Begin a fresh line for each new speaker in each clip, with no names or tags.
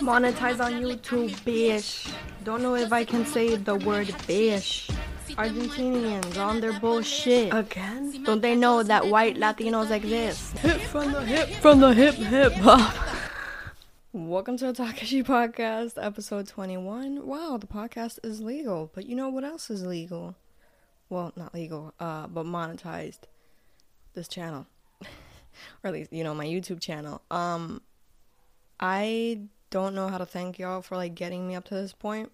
Monetize on YouTube, bitch. Don't know if I can say the word bitch. Argentinians on their bullshit. Again? Don't they know that white Latinos exist? Hip from the hip, from the hip hip hop. Welcome to the Takashi Podcast, episode 21. Wow, the podcast is legal. But you know what else is legal? Well, not legal, uh, but monetized. This channel. or at least, you know, my YouTube channel. Um, I don't know how to thank y'all for like getting me up to this point.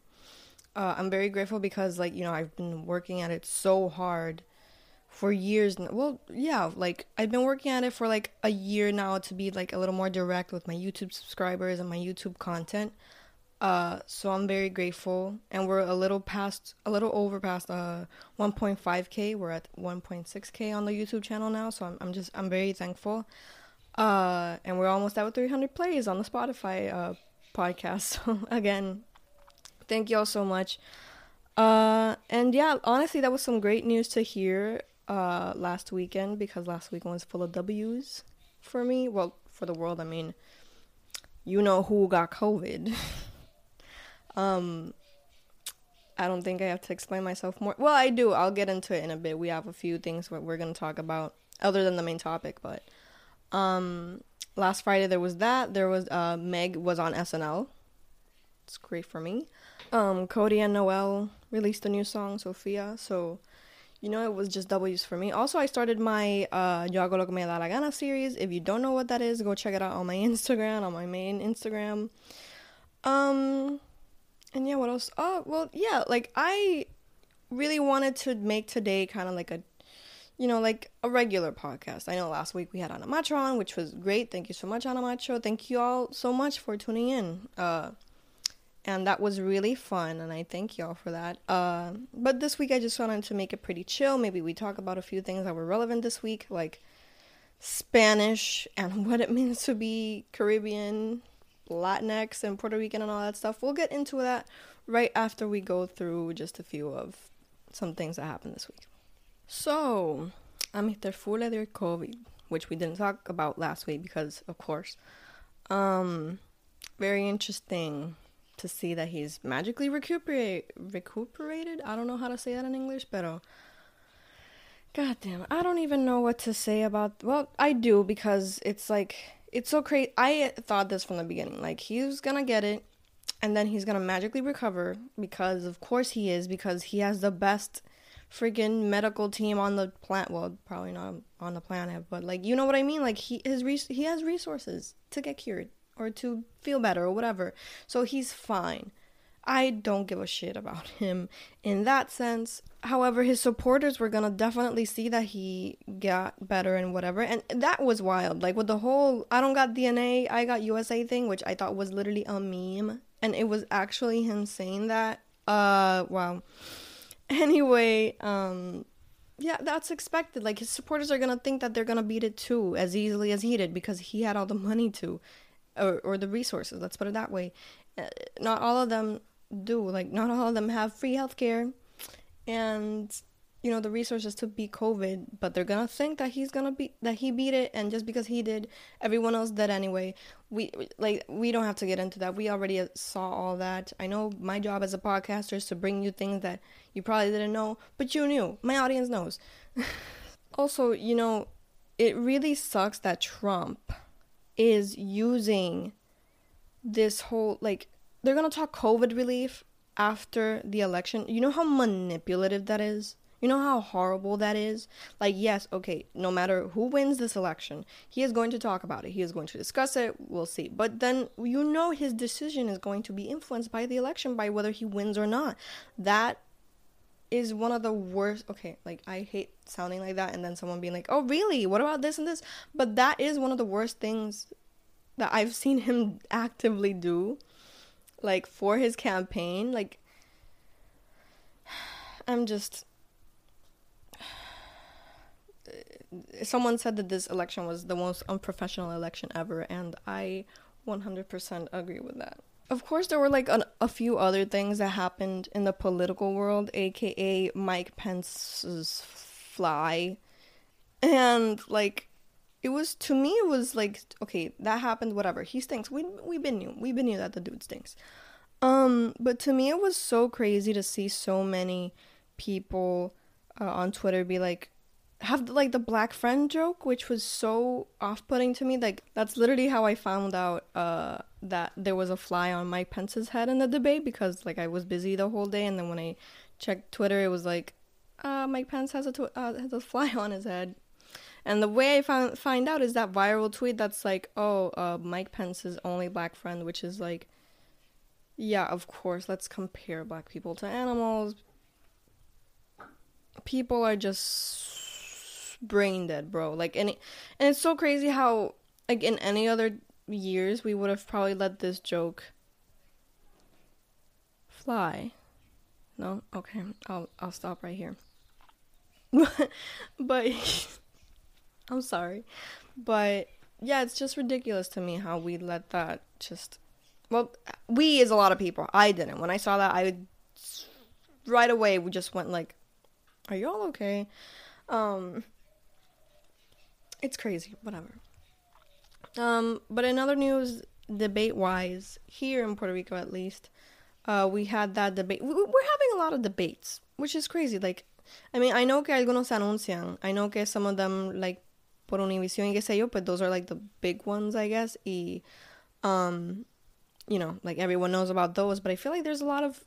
Uh, I'm very grateful because like you know I've been working at it so hard for years. Now. Well, yeah, like I've been working at it for like a year now to be like a little more direct with my YouTube subscribers and my YouTube content. Uh, so I'm very grateful, and we're a little past, a little over past uh 1.5k. We're at 1.6k on the YouTube channel now, so I'm, I'm just I'm very thankful. Uh, and we're almost at 300 plays on the Spotify uh, podcast. So again, thank you all so much. Uh, and yeah, honestly, that was some great news to hear uh, last weekend because last weekend was full of W's for me. Well, for the world, I mean, you know who got COVID. um, I don't think I have to explain myself more. Well, I do. I'll get into it in a bit. We have a few things what we're going to talk about other than the main topic, but um, last Friday there was that. There was uh, Meg was on SNL. It's great for me. Um, Cody and Noel released a new song, Sophia. So, you know, it was just W's for me. Also, I started my uh, Yo hago lo que me da la gana series. If you don't know what that is, go check it out on my Instagram, on my main Instagram. Um, and yeah, what else? Oh, well, yeah, like I really wanted to make today kind of like a you know, like a regular podcast. I know last week we had Ana Macho which was great. Thank you so much, Ana Macho. Thank you all so much for tuning in. Uh, and that was really fun, and I thank y'all for that. Uh, but this week I just wanted to make it pretty chill. Maybe we talk about a few things that were relevant this week, like Spanish and what it means to be Caribbean, Latinx, and Puerto Rican, and all that stuff. We'll get into that right after we go through just a few of some things that happened this week. So, I'm full de COVID, which we didn't talk about last week because, of course, um, very interesting to see that he's magically recuperate recuperated. I don't know how to say that in English, but God damn, I don't even know what to say about. Well, I do because it's like it's so crazy. I thought this from the beginning. Like he's gonna get it, and then he's gonna magically recover because, of course, he is because he has the best freaking medical team on the planet. Well, probably not on the planet, but like you know what I mean. Like he his res- he has resources to get cured or to feel better or whatever. So he's fine. I don't give a shit about him in that sense. However, his supporters were gonna definitely see that he got better and whatever, and that was wild. Like with the whole "I don't got DNA, I got USA" thing, which I thought was literally a meme, and it was actually him saying that. Uh, wow. Anyway, um, yeah, that's expected. Like his supporters are gonna think that they're gonna beat it too as easily as he did because he had all the money to, or or the resources. Let's put it that way. Uh, not all of them do. Like not all of them have free healthcare, and you know the resources to beat COVID, but they're gonna think that he's gonna be that he beat it, and just because he did, everyone else did anyway. We like we don't have to get into that. We already uh, saw all that. I know my job as a podcaster is to bring you things that you probably didn't know, but you knew. My audience knows. also, you know, it really sucks that Trump is using this whole like they're gonna talk COVID relief after the election. You know how manipulative that is you know how horrible that is? Like, yes, okay, no matter who wins this election, he is going to talk about it. He is going to discuss it. We'll see. But then you know his decision is going to be influenced by the election, by whether he wins or not. That is one of the worst. Okay, like, I hate sounding like that and then someone being like, oh, really? What about this and this? But that is one of the worst things that I've seen him actively do, like, for his campaign. Like, I'm just someone said that this election was the most unprofessional election ever, and I 100% agree with that. Of course, there were like an, a few other things that happened in the political world, aka Mike Pence's fly. And like, it was to me it was like okay that happened whatever he stinks we we been knew we've been knew that the dude stinks um but to me it was so crazy to see so many people uh, on twitter be like have like the black friend joke which was so off-putting to me like that's literally how i found out uh that there was a fly on mike pence's head in the debate because like i was busy the whole day and then when i checked twitter it was like uh mike pence has a tw- uh, has a fly on his head and the way I found find out is that viral tweet that's like, oh, uh, Mike Pence's only black friend, which is like, yeah, of course, let's compare black people to animals. People are just brain dead, bro. Like, any, and it's so crazy how, like, in any other years, we would have probably let this joke fly. No, okay, I'll I'll stop right here. but I'm sorry. But yeah, it's just ridiculous to me how we let that just. Well, we is a lot of people. I didn't. When I saw that, I right away we just went like, "Are y'all okay?" Um, it's crazy. Whatever. Um, but in other news, debate wise, here in Puerto Rico at least, uh, we had that debate. We're having a lot of debates, which is crazy. Like, I mean, I know que algunos se anuncian. I know que some of them like por Univision y qué sé yo, but those are like the big ones, I guess. Y, um, you know, like everyone knows about those, but I feel like there's a lot of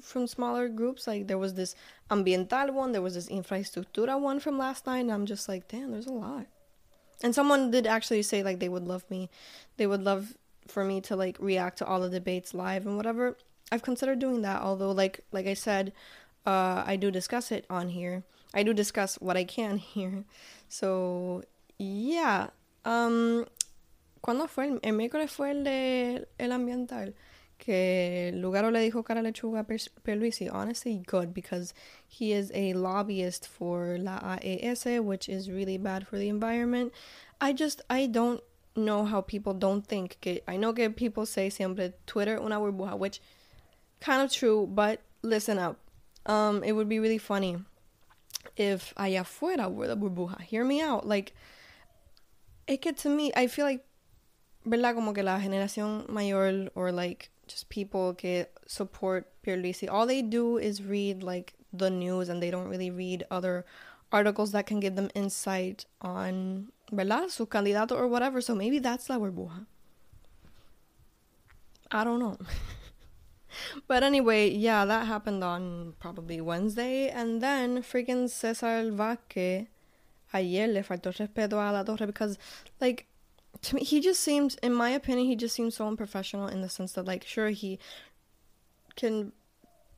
from smaller groups. Like there was this ambiental one, there was this infraestructura one from last night, and I'm just like, damn, there's a lot. And someone did actually say like they would love me, they would love for me to like react to all the debates live and whatever. I've considered doing that, although like like I said, uh, I do discuss it on here. I do discuss what I can here. So, yeah. Um, ¿Cuándo fue? El, el, miércoles fue el de el ambiental. Que Lugaro le dijo cara lechuga a Pierluisi. Honestly, good because he is a lobbyist for la AES, which is really bad for the environment. I just, I don't know how people don't think que, I know que people say siempre Twitter una burbuja, which kind of true, but listen up. Um, it would be really funny if allá afuera were the burbuja. Hear me out. Like, it get to me, I feel like, ¿verdad? Como que la generación mayor or like just people que support Pierluisi, all they do is read like the news and they don't really read other articles that can give them insight on, ¿verdad? Su candidato or whatever. So maybe that's la burbuja. I don't know. but anyway, yeah, that happened on probably Wednesday. And then freaking Cesar Vázquez ayer le faltó respeto a la torre because, like, to me, he just seems, in my opinion, he just seems so unprofessional in the sense that, like, sure, he can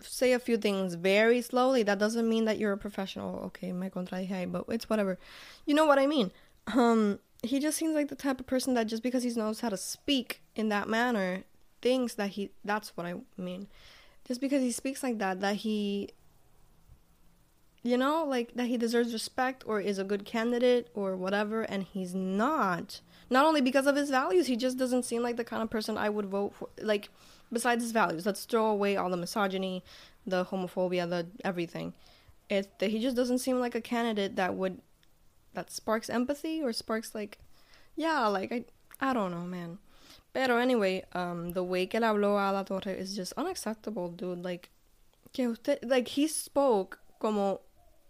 say a few things very slowly. That doesn't mean that you're a professional. Okay, me contradije, but it's whatever. You know what I mean? Um, he just seems like the type of person that just because he knows how to speak in that manner thinks that he that's what I mean. Just because he speaks like that that he you know, like that he deserves respect or is a good candidate or whatever and he's not. Not only because of his values, he just doesn't seem like the kind of person I would vote for like besides his values. Let's throw away all the misogyny, the homophobia, the everything. It he just doesn't seem like a candidate that would that sparks empathy or sparks like yeah, like I I don't know, man. Pero anyway, um, the way que habló a la torre is just unacceptable, dude. Like, que usted, like, he spoke como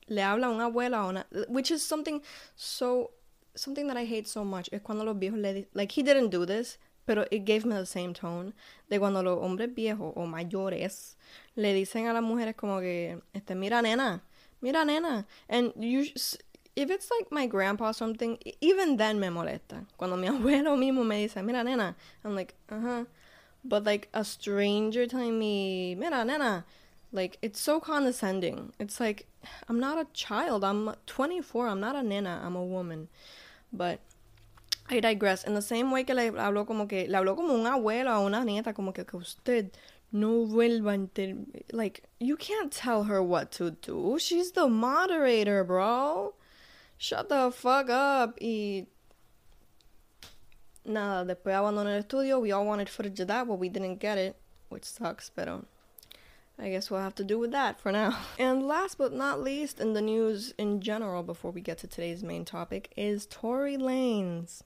le habla una, which is something so, something that I hate so much. Es cuando los viejos le, like, he didn't do this, pero it gave me the same tone de cuando los hombres viejos o mayores le dicen a las mujeres como que, este, mira nena, mira nena, and you, if it's like my grandpa or something, even then me molesta. Cuando mi abuelo mismo me dice, mira nena, I'm like, uh huh. But like a stranger telling me, mira nena, like it's so condescending. It's like, I'm not a child. I'm 24. I'm not a nena. I'm a woman. But I digress. In the same way que le habló como que, le habló como una abuela o una nieta, como que, que usted no vuelva a Like, you can't tell her what to do. She's the moderator, bro. shut the fuck up. Y nada, después abandonó el estudio. We all wanted footage of that, but we didn't get it, which sucks, pero I guess we'll have to do with that for now. And last but not least, in the news in general, before we get to today's main topic, is Tory Lanez.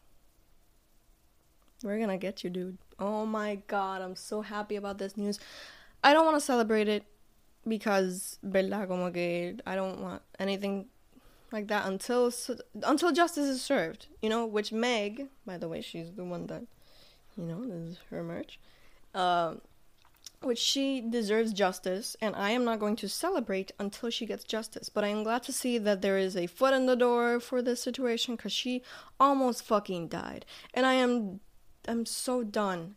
We're gonna get you, dude. Oh my god, I'm so happy about this news. I don't want to celebrate it because, ¿verdad? Como que I don't want anything like that until until justice is served. You know, which Meg, by the way, she's the one that, you know, this is her merch. Uh, which she deserves justice, and I am not going to celebrate until she gets justice. But I am glad to see that there is a foot in the door for this situation because she almost fucking died, and I am, I'm so done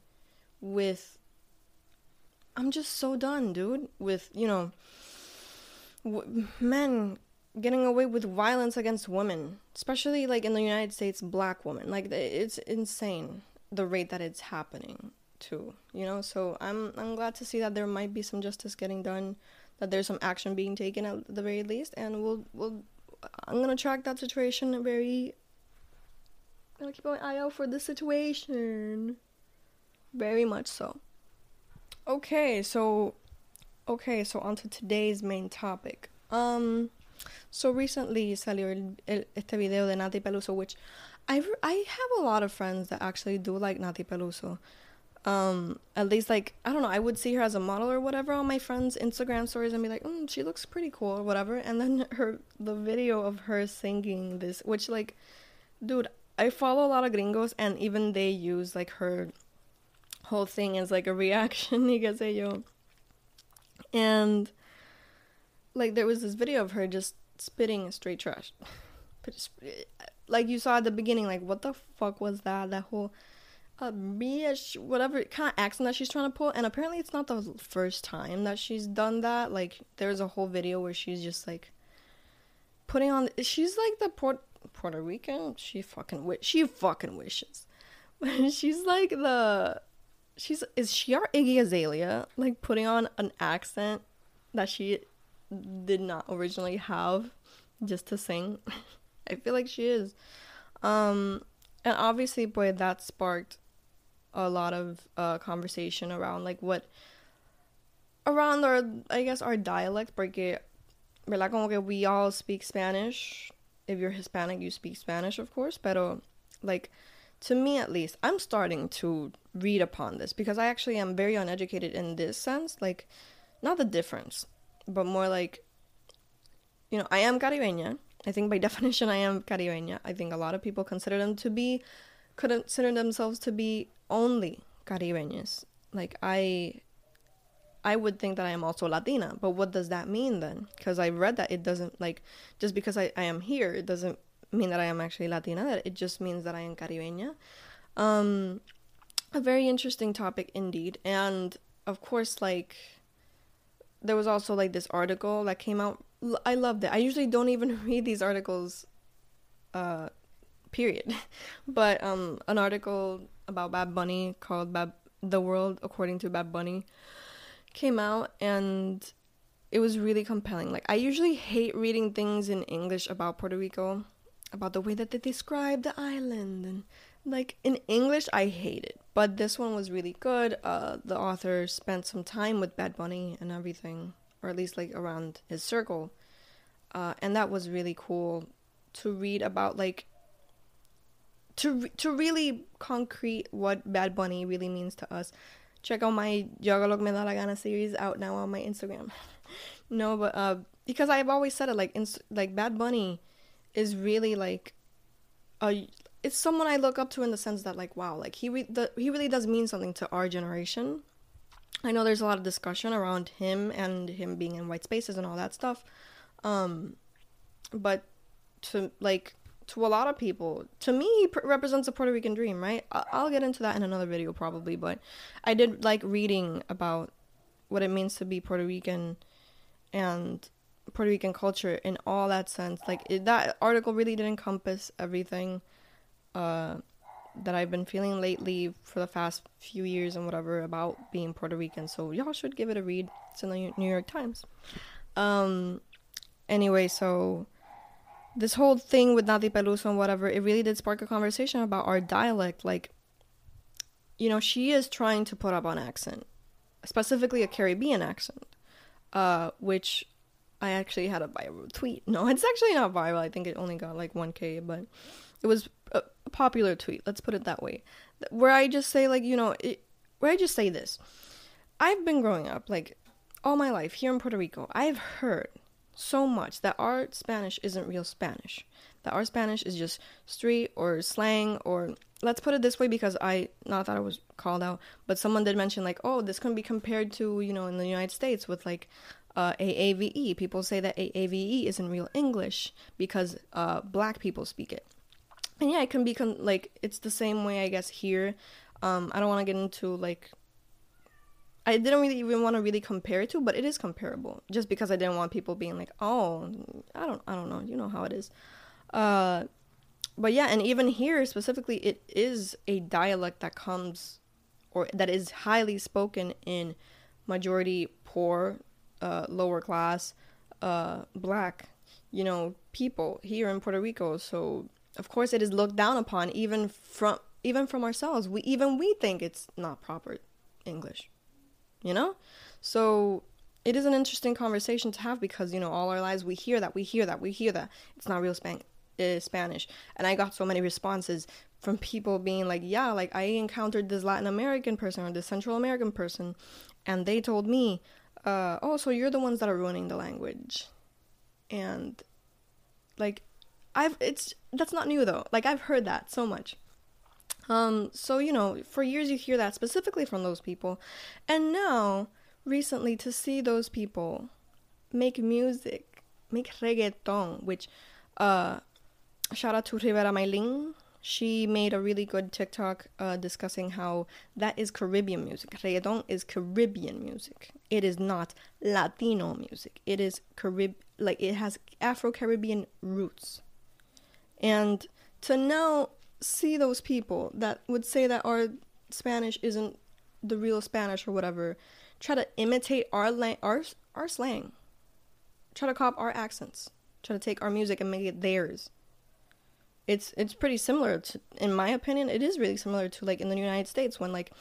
with. I'm just so done, dude, with you know, w- men getting away with violence against women, especially like in the United States, black women. Like it's insane the rate that it's happening too you know? So i'm i'm glad to see that there might be some justice getting done that there's some action being taken at the very least and we'll we'll i'm gonna track that situation very i'm gonna keep an eye out for the situation. Very much so. Okay so okay so on to today's main topic. Um so recently salió el, este video de Nati Peluso which I, I have a lot of friends that actually do like Nati Peluso um at least like i don't know i would see her as a model or whatever on my friends instagram stories and be like mm, she looks pretty cool or whatever. And then her the video of her singing this which like dude i follow a lot of gringos and even they use like her whole thing as like a reaction you yo. And like there was this video of her just spitting straight trash. Like you saw at the beginning like what the fuck was that? That whole a bitch, whatever kind of accent that she's trying to pull. And apparently, it's not the first time that she's done that. Like, there's a whole video where she's just like putting on. She's like the Port Puerto Rican. She fucking wish. She fucking wishes. she's like the. She's is she our Iggy Azalea? Like putting on an accent that she did not originally have just to sing. I feel like she is. Um, and obviously, boy, that sparked a lot of uh, conversation around like what around our I guess our dialect porque verdad? Como que we all speak Spanish. If you're Hispanic you speak Spanish of course pero like to me at least I'm starting to read upon this because I actually am very uneducated in this sense like not the difference but more like you know I am caribeña. I think by definition I am caribeña. I think a lot of people consider them to be consider themselves to be only Caribeños. Like I I would think that I am also Latina, but what does that mean then? Because I read that it doesn't like just because I, I am here, it doesn't mean that I am actually Latina. That it just means that I am Caribeña. Um, a very interesting topic indeed, and of course, like there was also like this article that came out. I loved it. I usually don't even read these articles, uh, period. but um, an article about Bad Bunny called Bad The World According to Bad Bunny came out and it was really compelling. Like I usually hate reading things in English about Puerto Rico, about the way that they describe the island and like in English I hate it. But this one was really good. Uh the author spent some time with Bad Bunny and everything, or at least like around his circle. Uh and that was really cool to read about like to to really concrete what Bad Bunny really means to us, check out my Que Me Da La Gana series out now on my Instagram. no, but uh, because I've always said it, like like Bad Bunny is really like a it's someone I look up to in the sense that like wow, like he re- the, he really does mean something to our generation. I know there's a lot of discussion around him and him being in white spaces and all that stuff. Um, but to like to a lot of people. To me, he pr- represents a Puerto Rican dream, right? I- I'll get into that in another video probably, but I did like reading about what it means to be Puerto Rican and Puerto Rican culture in all that sense. Like it, that article really did encompass everything uh, that I've been feeling lately for the past few years and whatever about being Puerto Rican. So y'all should give it a read. It's in the New York Times. Um. Anyway, so this whole thing with Nati Peluso and whatever, it really did spark a conversation about our dialect. Like, you know, she is trying to put up an accent, specifically a Caribbean accent. uh, which I actually had a viral tweet. No, it's actually not viral. I think it only got like 1k, but it was a, popular tweet. Let's put it that way. Where I just say like, you know, it, where I just say this. I've been growing up like all my life here in Puerto Rico. I've heard so much that our Spanish isn't real Spanish. That our Spanish is just street or slang or let's put it this way because I not that I was called out, but someone did mention like, oh, this can be compared to you know in the United States with like uh, AAVE. People say that AAVE isn't real English because uh, black people speak it. And yeah, it can be like it's the same way I guess here. Um, I don't want to get into like I didn't really even want to really compare it to, but it is comparable. Just because I didn't want people being like, "Oh, I don't, I don't know," you know how it is. Uh, but yeah, and even here specifically, it is a dialect that comes or that is highly spoken in majority poor, uh, lower class, uh, black, you know, people here in Puerto Rico. So of course, it is looked down upon even from even from ourselves. We even we think it's not proper English, you know. So it is an interesting conversation to have because you know all our lives we hear that we hear that we hear that it's not real Span- uh, Spanish, and I got so many responses from people being like, yeah, like I encountered this Latin American person or this Central American person, and they told me, uh, oh, so you're the ones that are ruining the language, and like I've it's that's not new though. Like I've heard that so much. Um so you know, for years you hear that specifically from those people. And now recently to see those people make music, make reggaeton, which uh shout out to Rivera Maylin. She made a really good TikTok uh, discussing how that is Caribbean music. Reggaeton is Caribbean music. It is not Latino music. It is Carib like it has Afro Caribbean roots. And to now see those people that would say that our Spanish isn't the real Spanish or whatever, try to imitate our la- our our slang, try to cop our accents, try to take our music and make it theirs. It's it's pretty similar to, in my opinion, it is really similar to like in the United States when like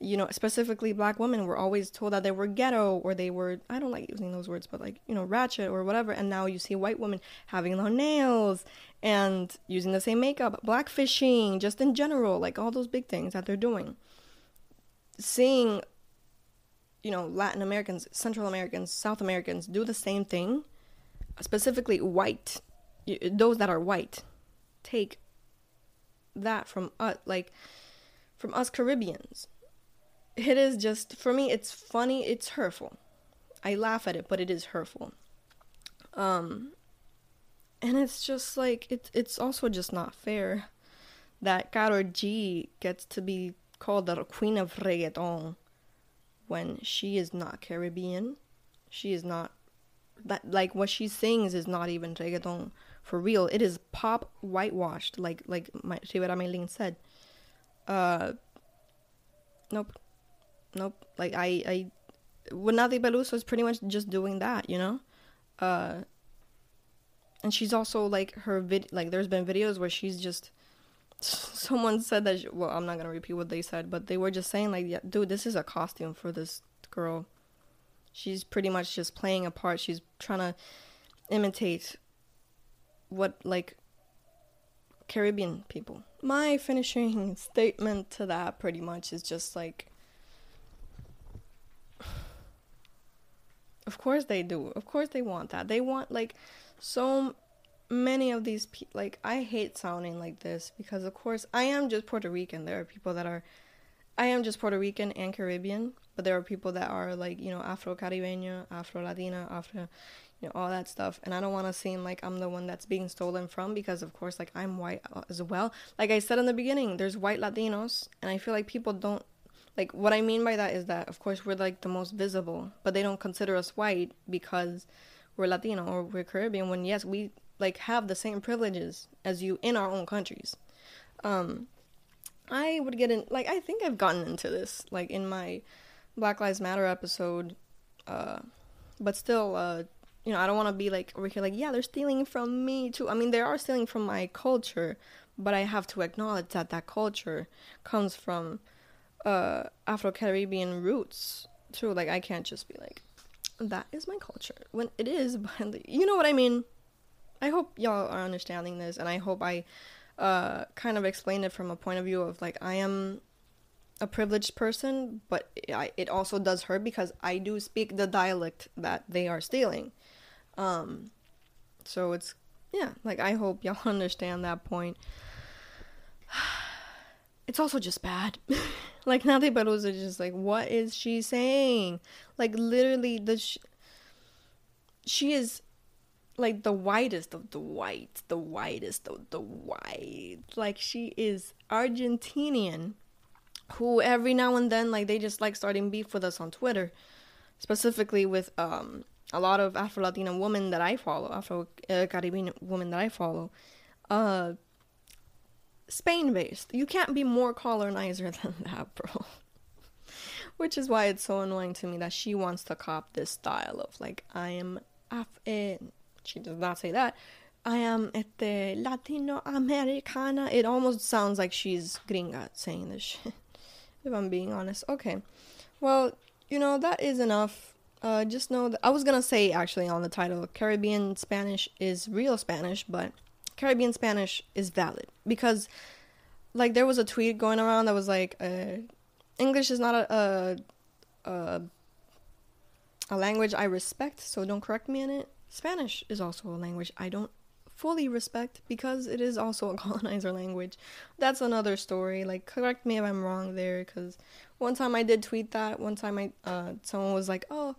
you know, specifically black women were always told that they were ghetto or they were, I don't like using those words, but like, you know, ratchet or whatever. And now you see white women having long nails and using the same makeup, blackfishing, just in general, like all those big things that they're doing. Seeing, you know, Latin Americans, Central Americans, South Americans do the same thing, specifically white, those that are white, take that from us, like, from us Caribbeans it is just for me it's funny it's hurtful i laugh at it but it is hurtful um and it's just like it's it's also just not fair that Karol G gets to be called the queen of reggaeton when she is not Caribbean. She is not that like what she sings is not even reggaeton for real. It is pop whitewashed, like like my Rivera Maylin said. Uh, nope nope. Like I, I, with Nati Peluso is pretty much just doing that, you know. Uh, and she's also like her vid, like there's been videos where she's just. Someone said that. She, well, I'm not gonna repeat what they said, but they were just saying like, yeah, dude, this is a costume for this girl. She's pretty much just playing a part. She's trying to imitate what like Caribbean people. My finishing statement to that pretty much is just like Of course they do. Of course they want that. They want like so many of these people like I hate sounding like this because of course I am just Puerto Rican. There are people that are I am just Puerto Rican and Caribbean, but there are people that are like, you know, Afro Caribeña, Afro Latina, Afro you know, all that stuff. And I don't want to seem like I'm the one that's being stolen from because, of course, like I'm white uh, as well. Like I said in the beginning, there's white Latinos, and I feel like people don't like what I mean by that is that of course we're like the most visible, but they don't consider us white because we're Latino or we're Caribbean when yes, we like have the same privileges as you in our own countries. Um I would get in like I think I've gotten into this like in my Black Lives Matter episode uh but still uh you know, I don't want to be like over here like, yeah, they're stealing from me too. I mean, they are stealing from my culture, but I have to acknowledge that that culture comes from uh, Afro Caribbean roots too. Like I can't just be like, that is my culture. When it is, but you know what I mean. I hope y'all are understanding this, and I hope I uh, kind of explained it from a point of view of like I am a privileged person, but it, it also does hurt because I do speak the dialect that they are stealing. Um, so it's yeah, like I hope y'all understand that point. It's also just bad. like Nati Peluso is just like, what is she saying? Like literally, the sh- she is like the whitest of the white, the whitest of the white. Like she is Argentinian, who every now and then like they just like starting beef with us on Twitter, specifically with um a lot of Afro Latina women that I follow, Afro uh, Caribbean women that I follow, uh, Spain based. You can't be more colonizer than that, bro. Which is why it's so annoying to me that she wants to cop this style of like I am Af- eh, she does not say that. I am este Latino Americana. It almost sounds like she's gringa saying this shit. if I'm being honest. Okay. Well, you know, that is enough uh, just know that I was gonna say actually on the title, Caribbean Spanish is real Spanish, but Caribbean Spanish is valid because, like, there was a tweet going around that was like, uh, English is not a, a, a a language I respect, so don't correct me in it. Spanish is also a language I don't fully respect because it is also a colonizer language. That's another story. Like, correct me if I'm wrong there, because one time I did tweet that. One time I, uh, someone was like, "Oh,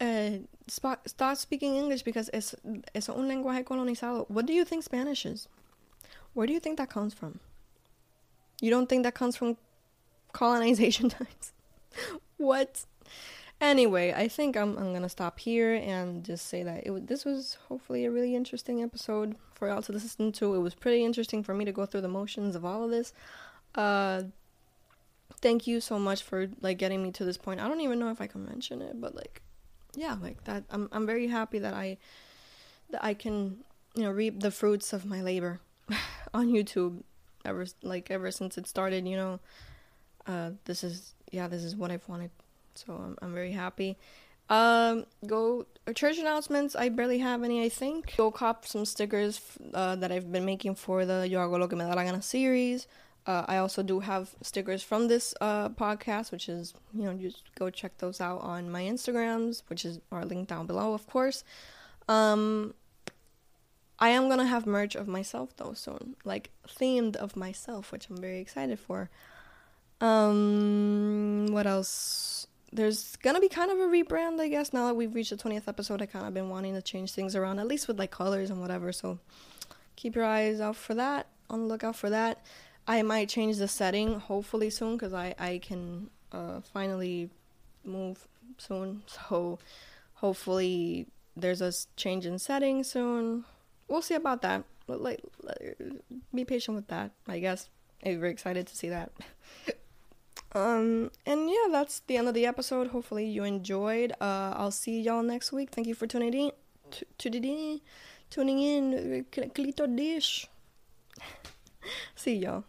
uh, sp- start speaking English because es es un lenguaje colonizado." What do you think Spanish is? Where do you think that comes from? You don't think that comes from colonization times? what? Anyway, I think I'm I'm gonna stop here and just say that it this was hopefully a really interesting episode for y'all to listen to. It was pretty interesting for me to go through the motions of all of this. Uh, thank you so much for like getting me to this point. I don't even know if I can mention it, but like, yeah, like that. I'm I'm very happy that I that I can you know reap the fruits of my labor on YouTube ever like ever since it started. You know, uh, this is yeah, this is what I've wanted so I'm, I'm very happy. Um, go uh, church announcements. I barely have any. I think go cop some stickers uh, that I've been making for the Yo hago lo que me da la gana series. Uh, I also do have stickers from this uh, podcast, which is you know just go check those out on my Instagrams, which is are linked down below, of course. Um, I am gonna have merch of myself though soon, like themed of myself, which I'm very excited for. Um, what else? there's gonna be kind of a rebrand, I guess. Now that we've reached the 20th episode, I kind of been wanting to change things around, at least with like colors and whatever. So keep your eyes out for that. On the lookout for that. I might change the setting hopefully soon because I I can uh, finally move soon. So hopefully there's a change in setting soon. We'll see about that. But like, be patient with that. I guess. Very excited to see that. Um, and yeah, that's the end of the episode. Hopefully you enjoyed. Uh, I'll see y'all next week. Thank you for tuning in. T- tuning in. Tuning in. Clito dish. see y'all.